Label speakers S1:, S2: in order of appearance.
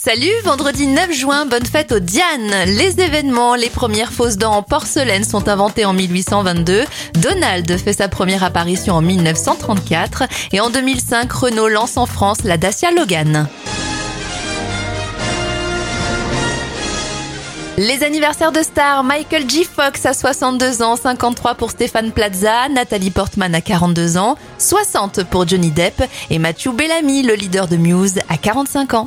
S1: Salut, vendredi 9 juin, bonne fête aux Diane. Les événements, les premières fausses dents en porcelaine sont inventées en 1822. Donald fait sa première apparition en 1934 et en 2005, Renault lance en France la Dacia Logan. Les anniversaires de stars, Michael G. Fox à 62 ans, 53 pour Stéphane Plaza, Nathalie Portman à 42 ans, 60 pour Johnny Depp et Matthew Bellamy, le leader de Muse, à 45 ans.